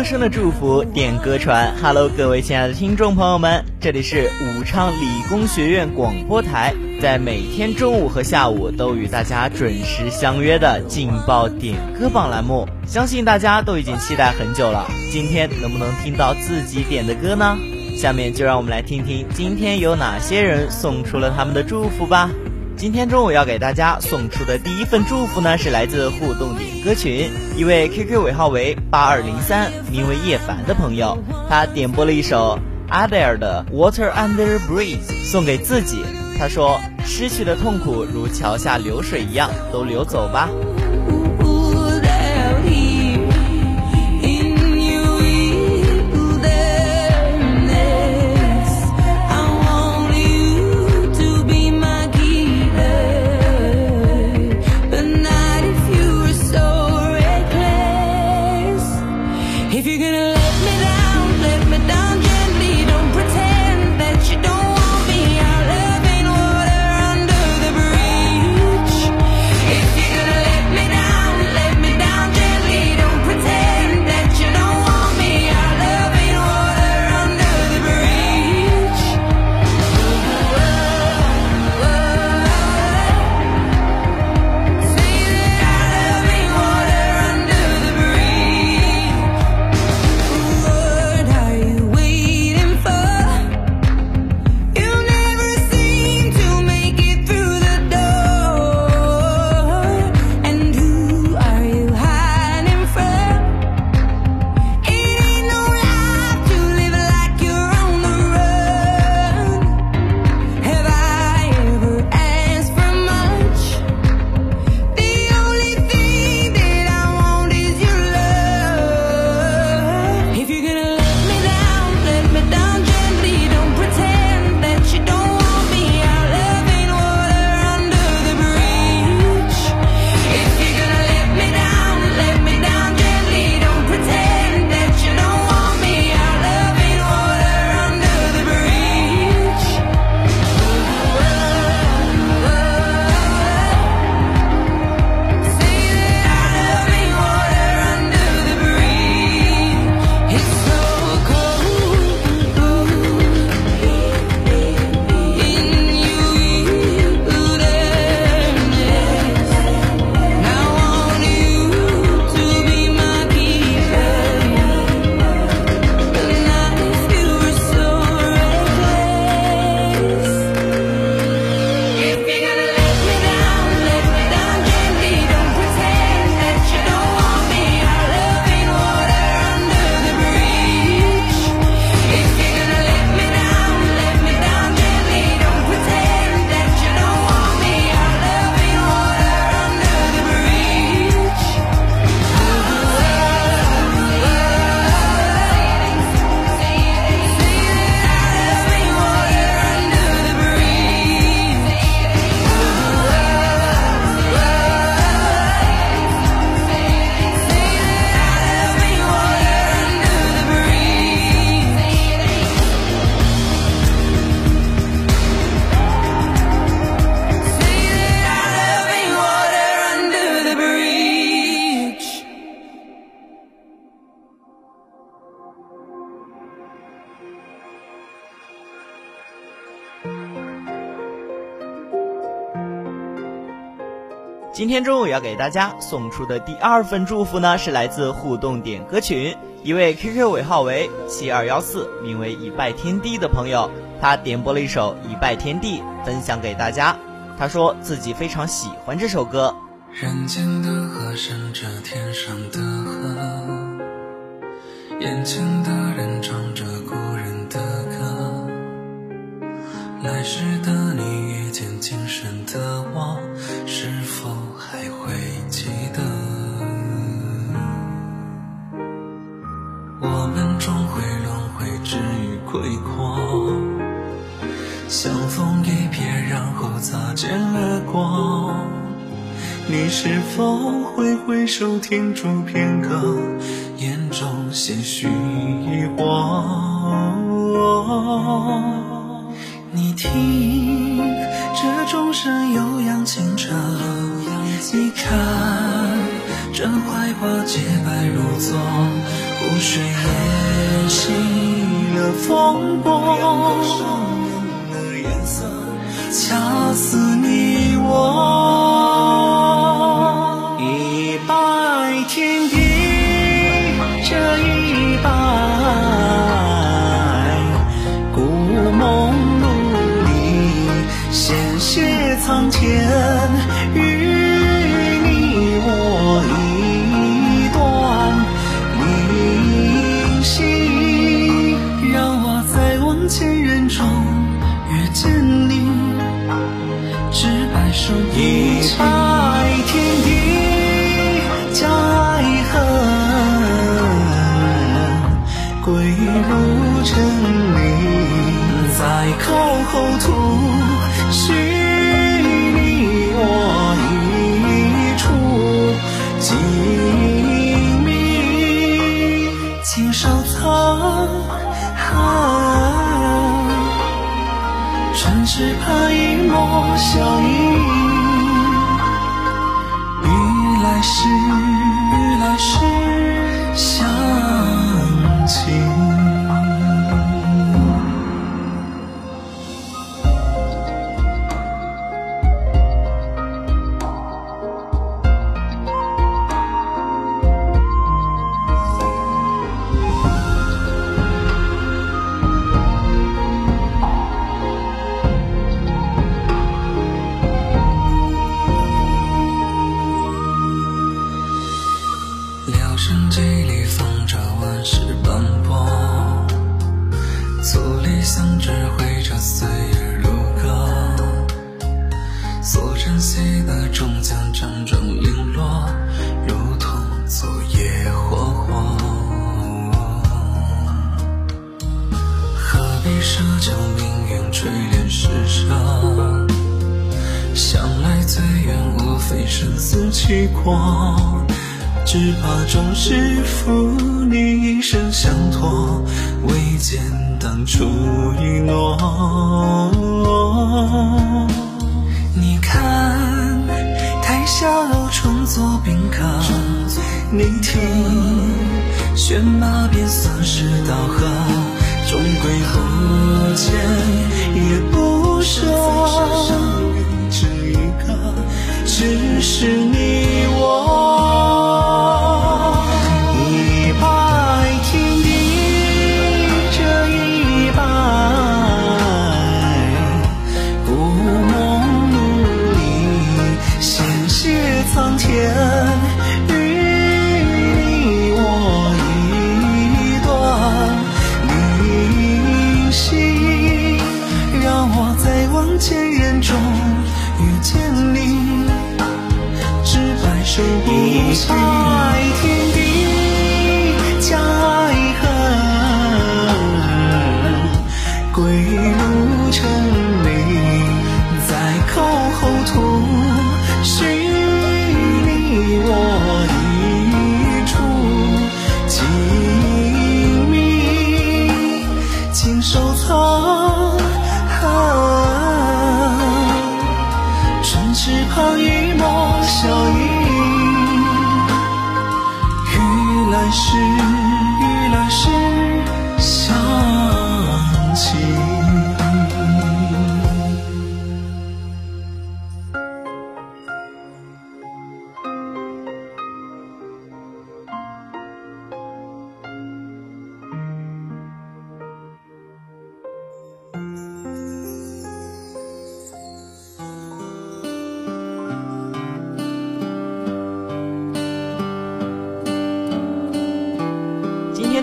歌声的祝福，点歌传。Hello，各位亲爱的听众朋友们，这里是武昌理工学院广播台，在每天中午和下午都与大家准时相约的劲爆点歌榜栏目。相信大家都已经期待很久了，今天能不能听到自己点的歌呢？下面就让我们来听听今天有哪些人送出了他们的祝福吧。今天中午要给大家送出的第一份祝福呢，是来自互动点歌群一位 QQ 尾号为八二零三，名为叶凡的朋友，他点播了一首 Adele 的 Water Under Bridge 送给自己。他说：“失去的痛苦如桥下流水一样，都流走吧。”今天中午要给大家送出的第二份祝福呢，是来自互动点歌群一位 QQ 尾号为七二幺四，名为一拜天地的朋友，他点播了一首《一拜天地》，分享给大家。他说自己非常喜欢这首歌。人间的河盛着天上的河，眼前的人唱着故人的歌，来时的你遇见今生的我，你是否会回首停住片刻，眼中些许疑惑？你听，这钟声悠扬清澈，你看，这槐花洁白如昨，湖水也洗了风波。恰似只白首一爱，天地将爱恨归入尘。只盼一抹笑意，与来世，与来世相期。生死契阔，只怕终是负你一生相托，未见当初一诺。你看台下楼重作宾客，你听选马便算是道合，终归不见也不舍。只是你是与来世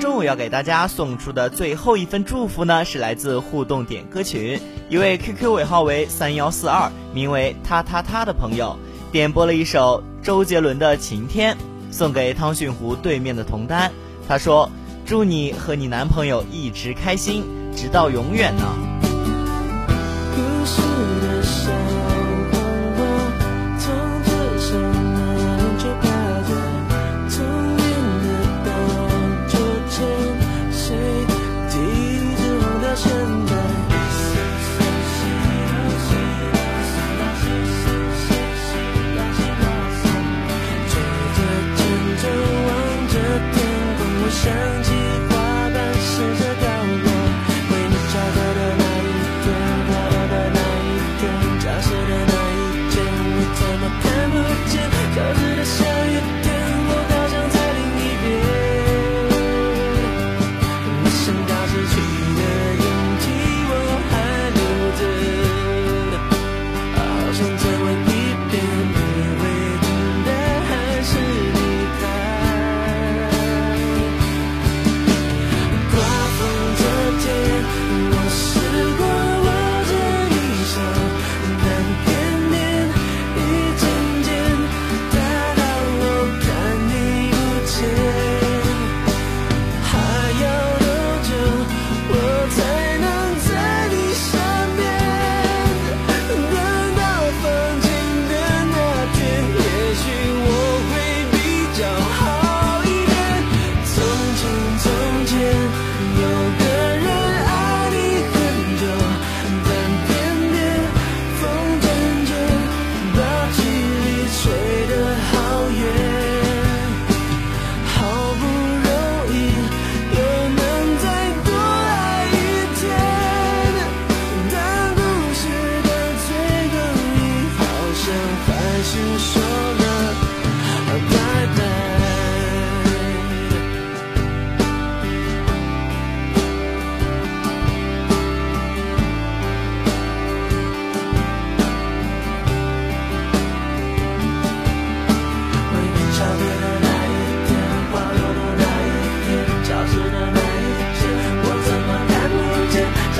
中午要给大家送出的最后一份祝福呢，是来自互动点歌群一位 QQ 尾号为三幺四二，名为他他他的朋友，点播了一首周杰伦的《晴天》，送给汤逊湖对面的童丹。他说：“祝你和你男朋友一直开心，直到永远呢。”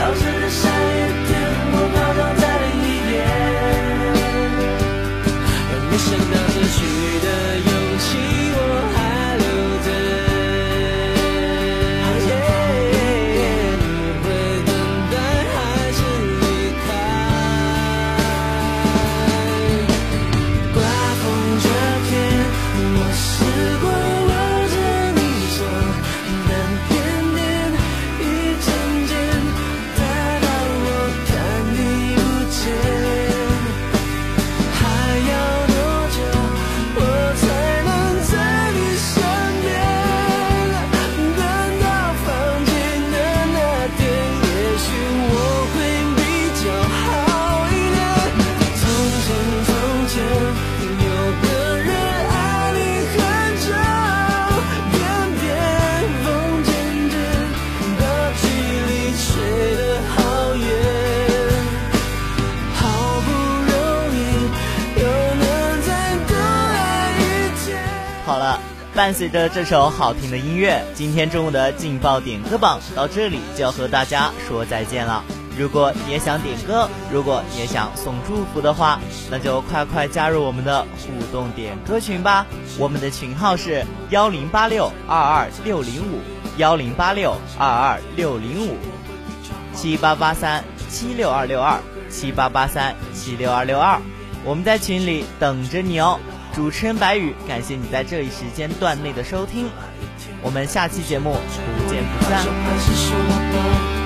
老子的声伴随着这首好听的音乐，今天中午的劲爆点歌榜到这里就要和大家说再见了。如果你也想点歌，如果你也想送祝福的话，那就快快加入我们的互动点歌群吧。我们的群号是幺零八六二二六零五幺零八六二二六零五七八八三七六二六二七八八三七六二六二，我们在群里等着你哦。主持人白宇，感谢你在这一时间段内的收听，我们下期节目不见不散。